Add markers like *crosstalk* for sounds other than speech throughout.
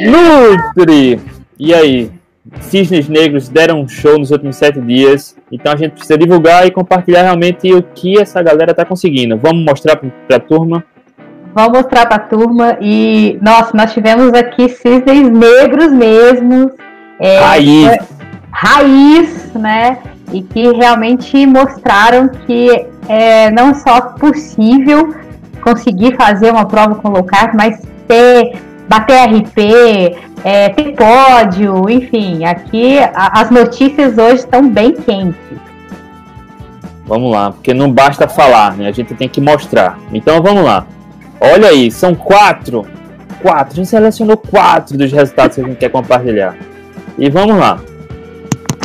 Nutri! E aí? Cisnes Negros deram um show nos últimos sete dias, então a gente precisa divulgar e compartilhar realmente o que essa galera tá conseguindo. Vamos mostrar para a turma? Vamos mostrar para a turma e, nossa, nós tivemos aqui cisnes negros mesmo. É, raiz. Raiz, né? E que realmente mostraram que é não só possível conseguir fazer uma prova com low carb, mas ter bater RP, é, ter pódio, enfim, aqui a, as notícias hoje estão bem quentes. Vamos lá, porque não basta falar, né? A gente tem que mostrar. Então vamos lá. Olha aí, são quatro. Quatro. A gente selecionou quatro dos resultados que a gente quer compartilhar. E vamos lá.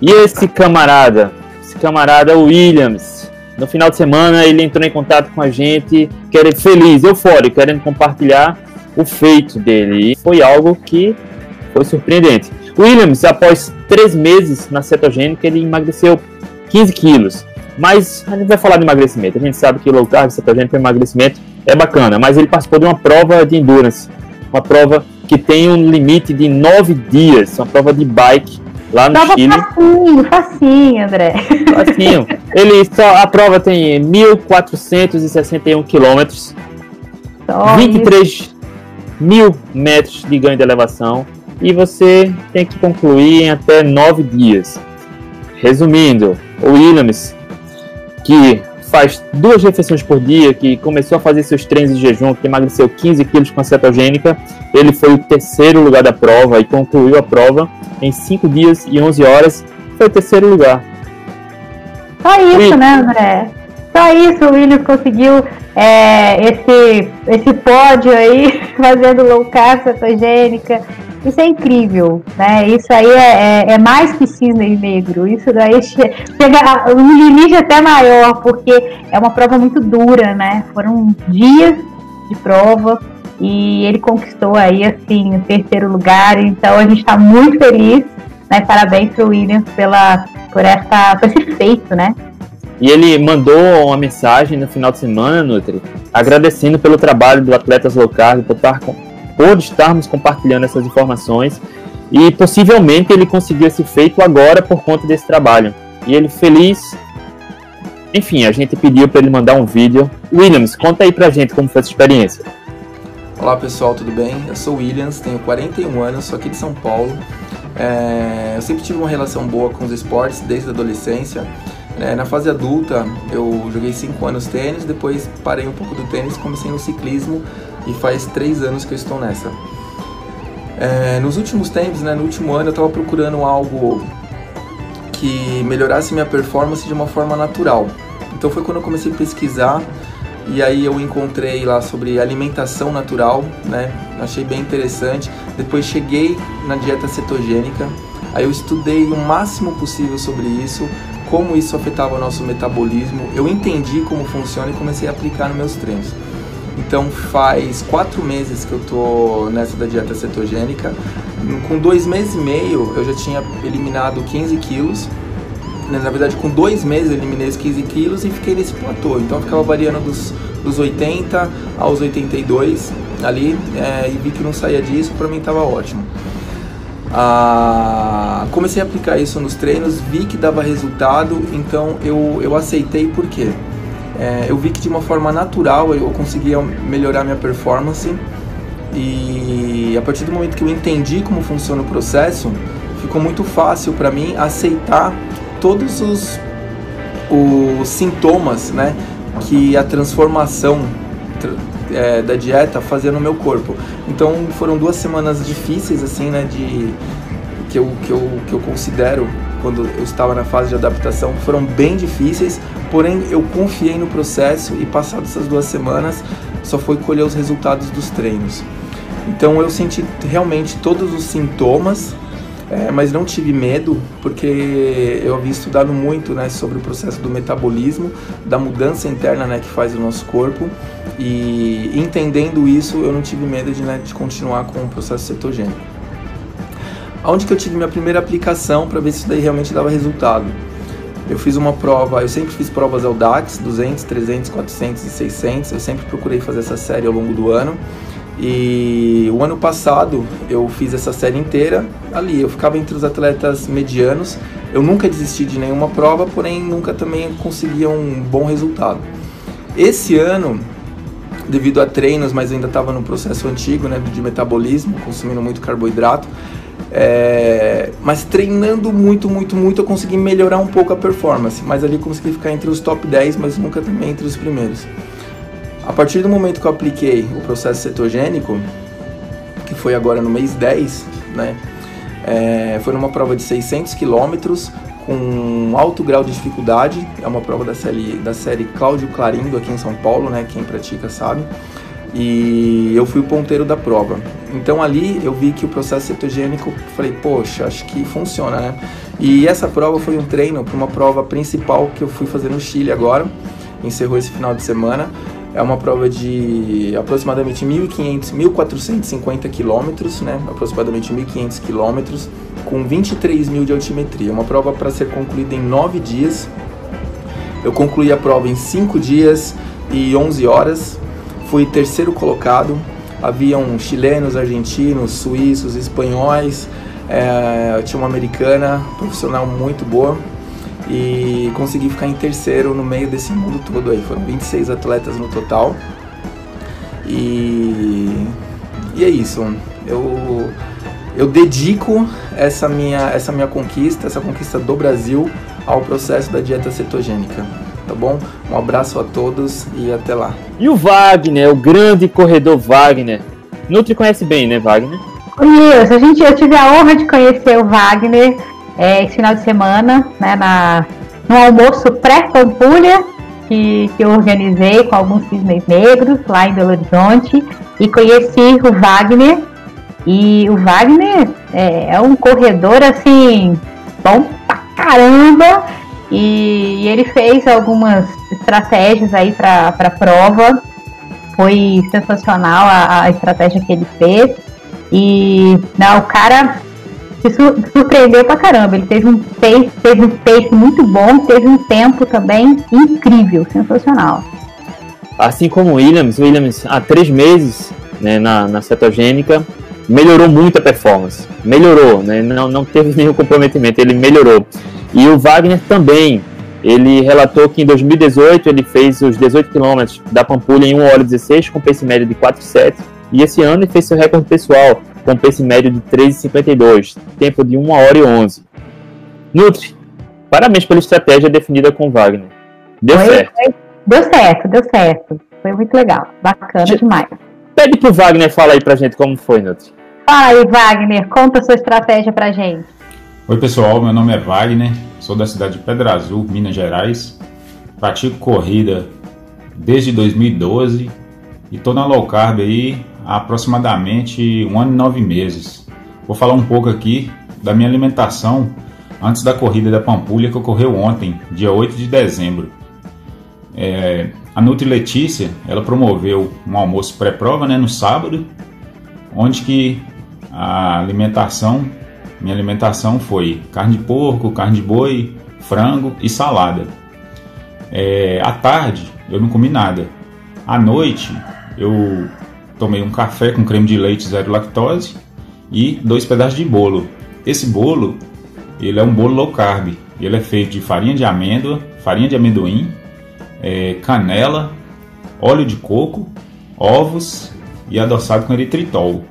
E esse camarada, esse camarada Williams, no final de semana ele entrou em contato com a gente, querendo feliz, eufórico, querendo compartilhar o feito dele. E foi algo que foi surpreendente. Williams, após três meses na cetogênica, ele emagreceu 15 quilos. Mas a gente vai falar de emagrecimento. A gente sabe que low carb, cetogênico, emagrecimento é bacana. Mas ele participou de uma prova de endurance, uma prova que tem um limite de nove dias, uma prova de bike lá no prova Chile. Facinho, facinho, André. Facinho. Ele só, a prova tem 1.461 quilômetros, 23 mil metros de ganho de elevação e você tem que concluir em até nove dias. Resumindo, o Williams, que faz duas refeições por dia, que começou a fazer seus treinos de jejum, que emagreceu 15 quilos com a cetogênica, ele foi o terceiro lugar da prova e concluiu a prova em 5 dias e 11 horas, foi o terceiro lugar. Só isso, né, André? Só isso o Williams conseguiu é, esse, esse pódio aí, *laughs* fazendo low carb, cetogênica. Isso é incrível, né? Isso aí é, é, é mais que cisne negro. Isso daí *laughs* chega um limite até maior, porque é uma prova muito dura, né? Foram dias de prova e ele conquistou aí, assim, o terceiro lugar. Então a gente está muito feliz, né? Parabéns para o Williams pela, por, essa, por esse feito, né? E ele mandou uma mensagem no final de semana, Nutri, agradecendo pelo trabalho do Atletas Local, por, estar, por estarmos compartilhando essas informações. E possivelmente ele conseguiu esse feito agora por conta desse trabalho. E ele feliz. Enfim, a gente pediu para ele mandar um vídeo. Williams, conta aí pra gente como foi essa experiência. Olá pessoal, tudo bem? Eu sou Williams, tenho 41 anos, sou aqui de São Paulo. É... eu sempre tive uma relação boa com os esportes desde a adolescência. É, na fase adulta, eu joguei 5 anos tênis, depois parei um pouco do tênis, comecei no ciclismo e faz 3 anos que eu estou nessa. É, nos últimos tempos, né, no último ano, eu estava procurando algo que melhorasse minha performance de uma forma natural. Então foi quando eu comecei a pesquisar e aí eu encontrei lá sobre alimentação natural, né? Achei bem interessante. Depois cheguei na dieta cetogênica. Aí eu estudei o máximo possível sobre isso, como isso afetava o nosso metabolismo. Eu entendi como funciona e comecei a aplicar nos meus treinos. Então faz quatro meses que eu tô nessa da dieta cetogênica. Com dois meses e meio eu já tinha eliminado 15 quilos. Na verdade, com dois meses eu eliminei os 15 quilos e fiquei nesse platô. Então ficava variando dos, dos 80 aos 82 ali é, e vi que não saía disso, para mim estava ótimo. Ah, comecei a aplicar isso nos treinos, vi que dava resultado, então eu, eu aceitei porque é, eu vi que de uma forma natural eu conseguia melhorar minha performance e a partir do momento que eu entendi como funciona o processo, ficou muito fácil para mim aceitar todos os, os sintomas né, que a transformação é, da dieta fazia no meu corpo. Então foram duas semanas difíceis assim, né, de que eu, que eu, que eu considero quando eu estava na fase de adaptação foram bem difíceis, porém eu confiei no processo e passado essas duas semanas só foi colher os resultados dos treinos. Então eu senti realmente todos os sintomas é, mas não tive medo, porque eu havia estudado muito né, sobre o processo do metabolismo, da mudança interna né, que faz o nosso corpo, e entendendo isso, eu não tive medo de, né, de continuar com o processo cetogênico. Onde que eu tive minha primeira aplicação para ver se isso daí realmente dava resultado? Eu fiz uma prova, eu sempre fiz provas ao DAX, 200, 300, 400 e 600, eu sempre procurei fazer essa série ao longo do ano. E o ano passado eu fiz essa série inteira ali. Eu ficava entre os atletas medianos. Eu nunca desisti de nenhuma prova, porém nunca também conseguia um bom resultado. Esse ano, devido a treinos, mas ainda estava no processo antigo né, de metabolismo, consumindo muito carboidrato, é, mas treinando muito, muito, muito, eu consegui melhorar um pouco a performance. Mas ali consegui ficar entre os top 10, mas nunca também entre os primeiros. A partir do momento que eu apliquei o processo cetogênico, que foi agora no mês 10, né? É, foi numa prova de 600 quilômetros com um alto grau de dificuldade. É uma prova da série, da série Cláudio Clarindo aqui em São Paulo, né? Quem pratica sabe. E eu fui o ponteiro da prova. Então ali eu vi que o processo cetogênico, falei, poxa, acho que funciona, né? E essa prova foi um treino para uma prova principal que eu fui fazer no Chile agora. Encerrou esse final de semana. É uma prova de aproximadamente 1.500, 1.450 quilômetros, né? Aproximadamente 1.500 quilômetros, com 23 mil de altimetria. Uma prova para ser concluída em 9 dias. Eu concluí a prova em 5 dias e 11 horas. Fui terceiro colocado. Haviam chilenos, argentinos, suíços, espanhóis. É, tinha uma americana, profissional muito boa e consegui ficar em terceiro no meio desse mundo todo aí. Foram 26 atletas no total. E, e é isso. Eu, eu dedico essa minha, essa minha conquista, essa conquista do Brasil, ao processo da dieta cetogênica. Tá bom? Um abraço a todos e até lá. E o Wagner, o grande corredor Wagner. Nutri conhece bem, né, Wagner? Isso, a gente, eu tive a honra de conhecer o Wagner é, esse final de semana, né, na, no almoço pré-Pampulha, que, que eu organizei com alguns cisnes negros lá em Belo Horizonte, e conheci o Wagner. E o Wagner é, é um corredor assim, bom pra caramba. E, e ele fez algumas estratégias aí para a prova. Foi sensacional a, a estratégia que ele fez. E não, o cara se surpreendeu pra caramba. Ele teve um pace, teve um pace muito bom, teve um tempo também incrível, sensacional. Assim como o Williams, o Williams há três meses né, na, na cetogênica melhorou muito a performance. Melhorou, né? não, não teve nenhum comprometimento, ele melhorou. E o Wagner também, ele relatou que em 2018 ele fez os 18 km da Pampulha em 1 hora 16 com pace médio de 4,7 e esse ano ele fez seu recorde pessoal com pace médio de 3,52, tempo de 1 hora e 11. Nutri, parabéns pela estratégia definida com Wagner. Deu foi, certo. Foi, deu certo, deu certo. Foi muito legal, bacana Che demais. Pede pro Wagner falar aí pra gente como foi, Nutri. Fala aí, Wagner, conta a sua estratégia pra gente. Oi, pessoal, meu nome é Wagner, sou da cidade de Pedra Azul, Minas Gerais. Pratico corrida desde 2012 e tô na low carb aí há aproximadamente um ano e nove meses. Vou falar um pouco aqui da minha alimentação antes da corrida da Pampulha que ocorreu ontem, dia 8 de dezembro. É, a Nutri Letícia, ela promoveu um almoço pré-prova né, no sábado, onde que a alimentação, minha alimentação foi carne de porco, carne de boi, frango e salada. É, à tarde eu não comi nada. À noite eu tomei um café com creme de leite zero lactose e dois pedaços de bolo. Esse bolo, ele é um bolo low carb. Ele é feito de farinha de amêndoa, farinha de amendoim, é, canela, óleo de coco, ovos e adoçado com eritritol.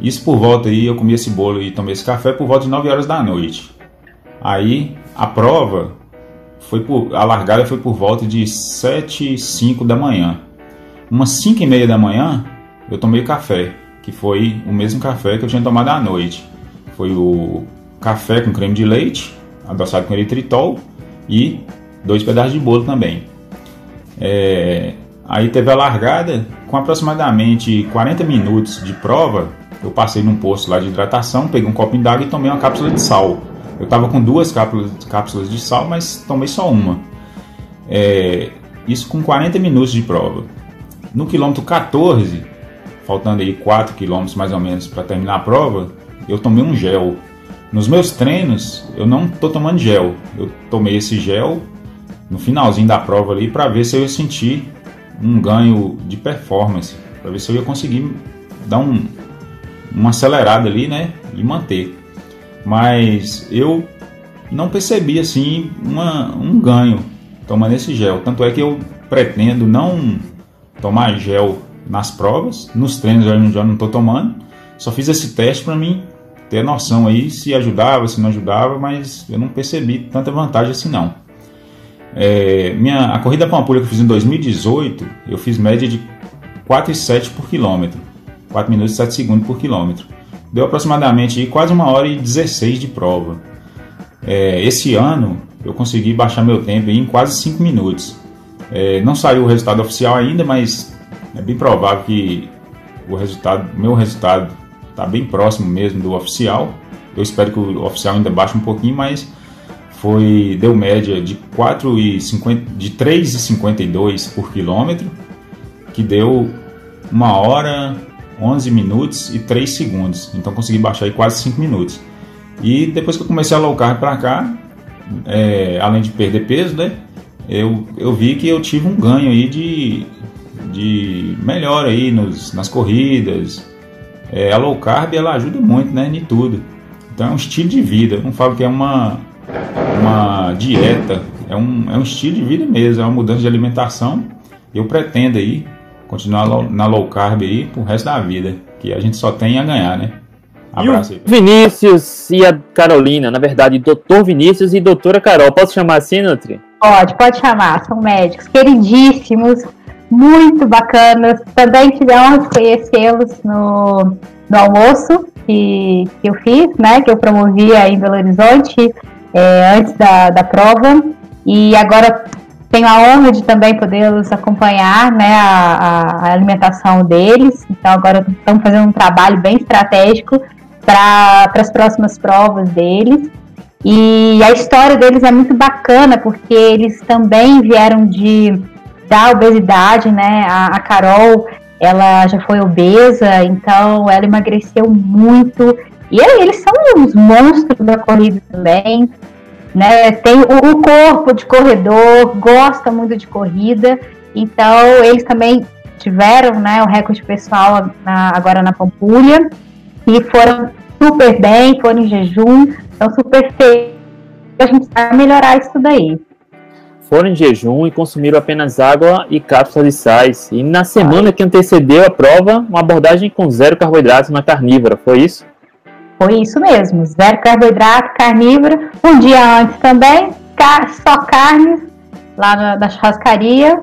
Isso por volta aí, eu comi esse bolo e tomei esse café por volta de 9 horas da noite. Aí a prova foi por, a largada foi por volta de 7 e 5 da manhã. Umas 5 e meia da manhã, eu tomei café, que foi o mesmo café que eu tinha tomado à noite. Foi o café com creme de leite, adoçado com eritritol e dois pedaços de bolo também. É, aí teve a largada, com aproximadamente 40 minutos de prova, eu passei num posto lá de hidratação, peguei um copinho d'água e tomei uma cápsula de sal. Eu estava com duas cápsulas, cápsulas de sal, mas tomei só uma. É, isso com 40 minutos de prova. No quilômetro 14, faltando aí 4 quilômetros mais ou menos para terminar a prova, eu tomei um gel. Nos meus treinos, eu não estou tomando gel. Eu tomei esse gel no finalzinho da prova ali para ver se eu ia sentir um ganho de performance. para ver se eu ia conseguir dar um, uma acelerada ali, né? E manter. Mas eu não percebi assim uma, um ganho tomando esse gel. Tanto é que eu pretendo não tomar gel nas provas, nos treinos eu já não estou tomando. Só fiz esse teste para mim ter noção aí se ajudava, se não ajudava, mas eu não percebi tanta vantagem assim não. É, minha, a corrida Pampulha que eu fiz em 2018, eu fiz média de 4,7 por quilômetro. 4 minutos e 7 segundos por quilômetro. Deu aproximadamente quase uma hora e 16 de prova. É, esse ano eu consegui baixar meu tempo em quase 5 minutos. É, não saiu o resultado oficial ainda, mas é bem provável que o resultado, meu resultado está bem próximo mesmo do oficial. Eu espero que o oficial ainda baixe um pouquinho, mas foi deu média de 4,50 de 3,52 por quilômetro, que deu uma hora 11 minutos e 3 segundos. Então consegui baixar aí quase 5 minutos. E depois que eu comecei a low carb para cá, é, além de perder peso, né? Eu, eu vi que eu tive um ganho aí de, de melhora aí nos, nas corridas. É, a low carb ela ajuda muito, né? Em tudo. Então é um estilo de vida. Eu não falo que é uma, uma dieta, é um, é um estilo de vida mesmo, é uma mudança de alimentação. Eu pretendo aí continuar na low carb aí pro resto da vida, que a gente só tem a ganhar, né? Abraço aí. Vinícius e a Carolina, na verdade, doutor Vinícius e doutora Carol. Posso chamar assim, Nutri? Pode, pode chamar. São médicos queridíssimos, muito bacanas. Também tive a honra de conhecê-los no, no almoço que, que eu fiz, né? Que eu promovia em Belo Horizonte é, antes da, da prova. E agora tenho a honra de também podê-los acompanhar, né, a, a, alimentação deles. Então agora estamos fazendo um trabalho bem estratégico para as próximas provas deles. E a história deles é muito bacana porque eles também vieram de da obesidade, né? A, a Carol, ela já foi obesa, então ela emagreceu muito. E eles são uns monstros da corrida também né? Tem o, o corpo de corredor, gosta muito de corrida, então eles também tiveram, né, o recorde pessoal na, agora na Pampulha e foram super bem, foram em jejum, então super feio. A gente vai melhorar isso daí. Foram em jejum e consumiram apenas água e cápsulas de sais. E na semana que antecedeu a prova, uma abordagem com zero carboidratos na carnívora, foi isso? Foi isso mesmo, zero carboidrato, carnívoro. Um dia antes também, só carne lá na, na churrascaria.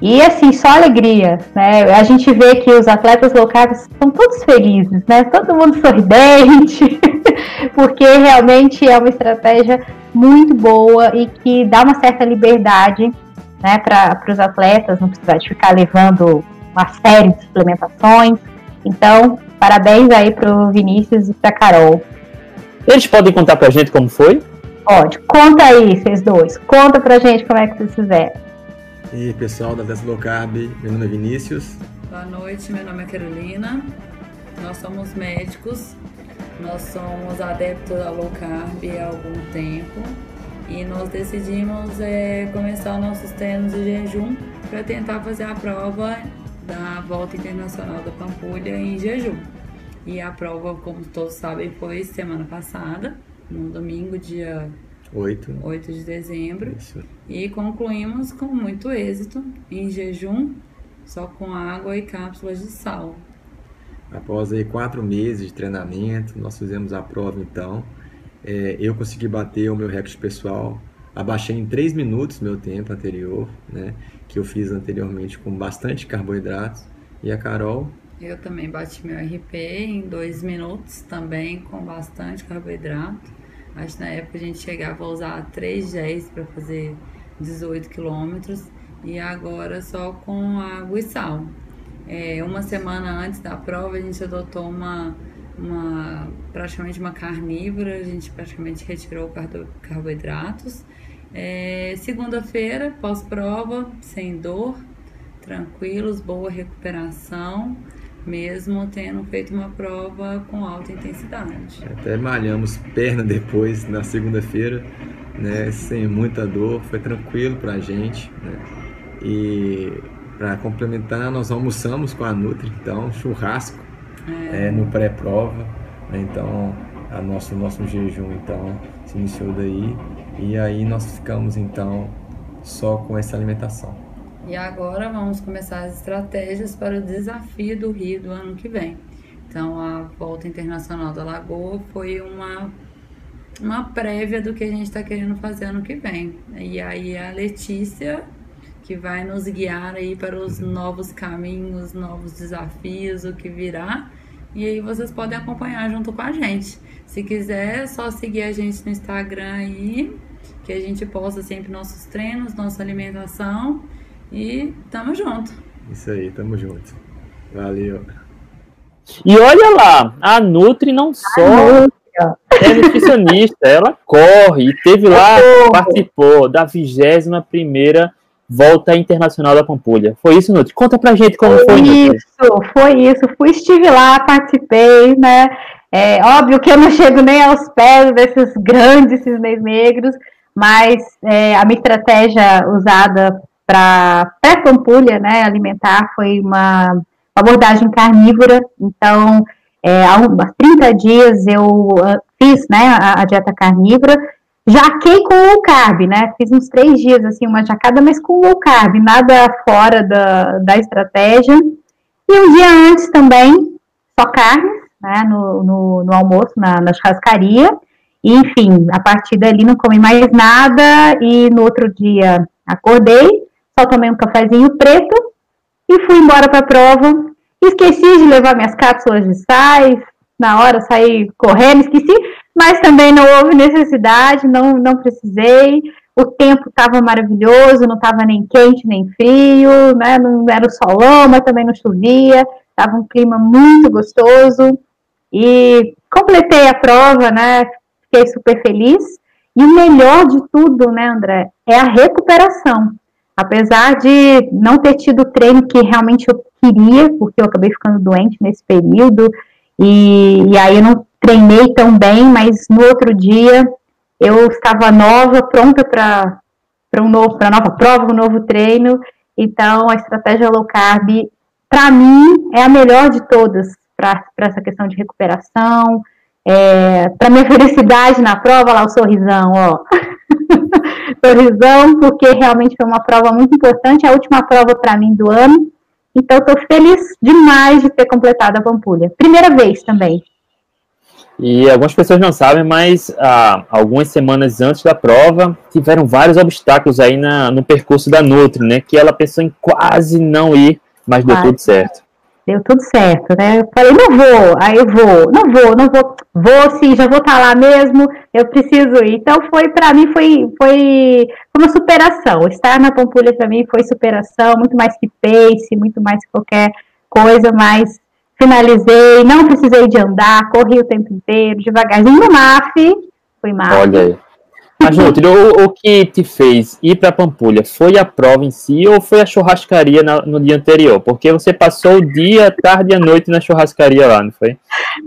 E assim, só alegria, né? A gente vê que os atletas locais são todos felizes, né? Todo mundo sorridente, *laughs* porque realmente é uma estratégia muito boa e que dá uma certa liberdade né, para os atletas, não precisar de ficar levando uma série de suplementações. Então, Parabéns aí pro Vinícius e pra Carol. Eles podem contar pra gente como foi? Pode. Conta aí, vocês dois. Conta pra gente como é que vocês fizeram. E aí, pessoal da Vesta Low Carb, meu nome é Vinícius. Boa noite, meu nome é Carolina. Nós somos médicos. Nós somos adeptos à low carb há algum tempo e nós decidimos é, começar nossos treinos de jejum para tentar fazer a prova da Volta Internacional da Pampulha em jejum. E a prova, como todos sabem, foi semana passada, no domingo, dia 8, 8 de dezembro. Isso. E concluímos com muito êxito em jejum, só com água e cápsulas de sal. Após aí quatro meses de treinamento, nós fizemos a prova então. É, eu consegui bater o meu recorde pessoal, abaixei em 3 minutos meu tempo anterior, né? que eu fiz anteriormente com bastante carboidratos. E a Carol? Eu também bati meu RP em dois minutos, também com bastante carboidrato. Acho que na época a gente chegava a usar 3 géis para fazer 18 quilômetros e agora só com água e sal. É, uma semana antes da prova a gente adotou uma, uma praticamente uma carnívora, a gente praticamente retirou carboidratos é, Segunda-feira, pós-prova, sem dor, tranquilos, boa recuperação, mesmo tendo feito uma prova com alta intensidade. Até malhamos perna depois, na segunda-feira, né, sem muita dor, foi tranquilo pra gente. Né? E para complementar, nós almoçamos com a Nutri, então churrasco é. no pré-prova, né? então a nosso nosso jejum então se iniciou daí e aí nós ficamos então só com essa alimentação. E agora vamos começar as estratégias para o desafio do Rio do ano que vem. Então a volta internacional da Lagoa foi uma uma prévia do que a gente está querendo fazer ano que vem. E aí a Letícia que vai nos guiar aí para os novos caminhos, novos desafios, o que virá. E aí vocês podem acompanhar junto com a gente. Se quiser, é só seguir a gente no Instagram aí, que a gente posta sempre nossos treinos, nossa alimentação e tamo junto. Isso aí, tamo junto. Valeu. E olha lá, a Nutri não só é nutricionista, ela corre e teve lá, participou da 21 primeira volta internacional da Pampulha. Foi isso, Nutri? Conta pra gente como foi. Foi isso, foi isso. Fui, estive lá, participei, né? É óbvio que eu não chego nem aos pés desses grandes cisnes negros, mas é, a minha estratégia usada para pré-pampulha, né, alimentar, foi uma abordagem carnívora. Então, é, há uns 30 dias eu uh, fiz né, a, a dieta carnívora, Jaquei com low carb, né? Fiz uns três dias, assim, uma jacada, mas com low carb, nada fora da, da estratégia. E um dia antes também, só carne, né? No, no, no almoço, na, na churrascaria. Enfim, a partir dali não comi mais nada. E no outro dia acordei, só tomei um cafezinho preto e fui embora para a prova. Esqueci de levar minhas cápsulas de sais, na hora saí correndo, esqueci mas também não houve necessidade, não, não precisei. O tempo estava maravilhoso, não estava nem quente nem frio, né? não era o solão, mas também não chovia, estava um clima muito gostoso. E completei a prova, né? Fiquei super feliz. E o melhor de tudo, né, André, é a recuperação. Apesar de não ter tido o treino que realmente eu queria, porque eu acabei ficando doente nesse período, e, e aí eu não treinei tão bem, mas no outro dia eu estava nova, pronta para um novo, para nova prova, um novo treino. Então, a estratégia low carb, para mim, é a melhor de todas para essa questão de recuperação, é, para minha felicidade na prova, lá o sorrisão, ó. *laughs* sorrisão, porque realmente foi uma prova muito importante, a última prova para mim do ano. Então, estou feliz demais de ter completado a Pampulha. Primeira vez também. E algumas pessoas não sabem, mas ah, algumas semanas antes da prova tiveram vários obstáculos aí na, no percurso da Nutri, né? Que ela pensou em quase não ir, mas deu tudo certo. Deu tudo certo, né? Eu falei, não vou, aí eu vou, não vou, não vou, vou sim, já vou estar tá lá mesmo, eu preciso ir. Então foi, para mim, foi, foi uma superação. Estar na Pampulha para mim foi superação, muito mais que pace, muito mais que qualquer coisa, mas finalizei, não precisei de andar, corri o tempo inteiro, devagarzinho no MAF, fui MAF. Olha aí. Mas, *laughs* Nutri, o, o, que te fez ir para Pampulha foi a prova em si ou foi a churrascaria na, no dia anterior? Porque você passou o dia, tarde e a noite na churrascaria lá, não foi?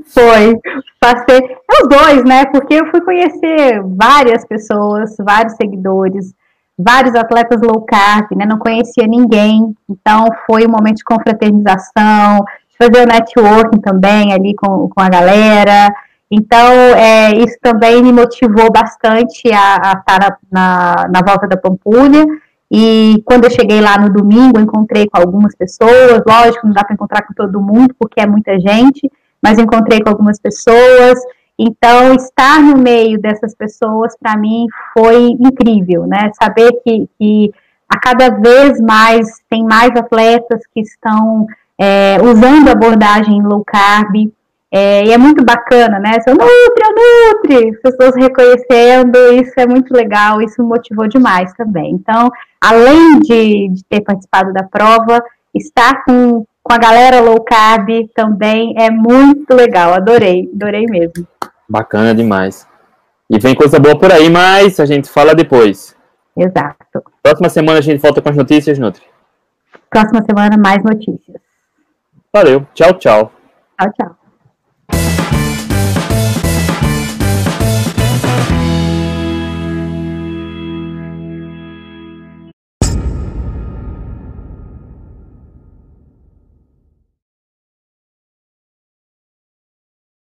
Foi. Passei os dois, né? Porque eu fui conhecer várias pessoas, vários seguidores, vários atletas low carb, né? Não conhecia ninguém. Então, foi um momento de confraternização, fazer o networking também ali com, com a galera. Então, é, isso também me motivou bastante a, a estar na, na, volta da Pampulha. E quando eu cheguei lá no domingo, encontrei com algumas pessoas. Lógico, não dá para encontrar com todo mundo, porque é muita gente, mas encontrei com algumas pessoas. Então, estar no meio dessas pessoas, para mim, foi incrível, né? Saber que, que a cada vez mais tem mais atletas que estão é, usando abordagem low carb. É, e é muito bacana, né? Seu Nutri, Nutri, pessoas reconhecendo, isso é muito legal, isso me motivou demais também. Então, além de, de ter participado da prova, estar com, com a galera low carb também é muito legal, adorei, adorei mesmo. Bacana demais. E vem coisa boa por aí, mas a gente fala depois. Exato. Próxima semana a gente volta com as notícias, Nutri. Próxima semana, mais notícias. Valeu. Tchau, tchau. Tchau, tchau.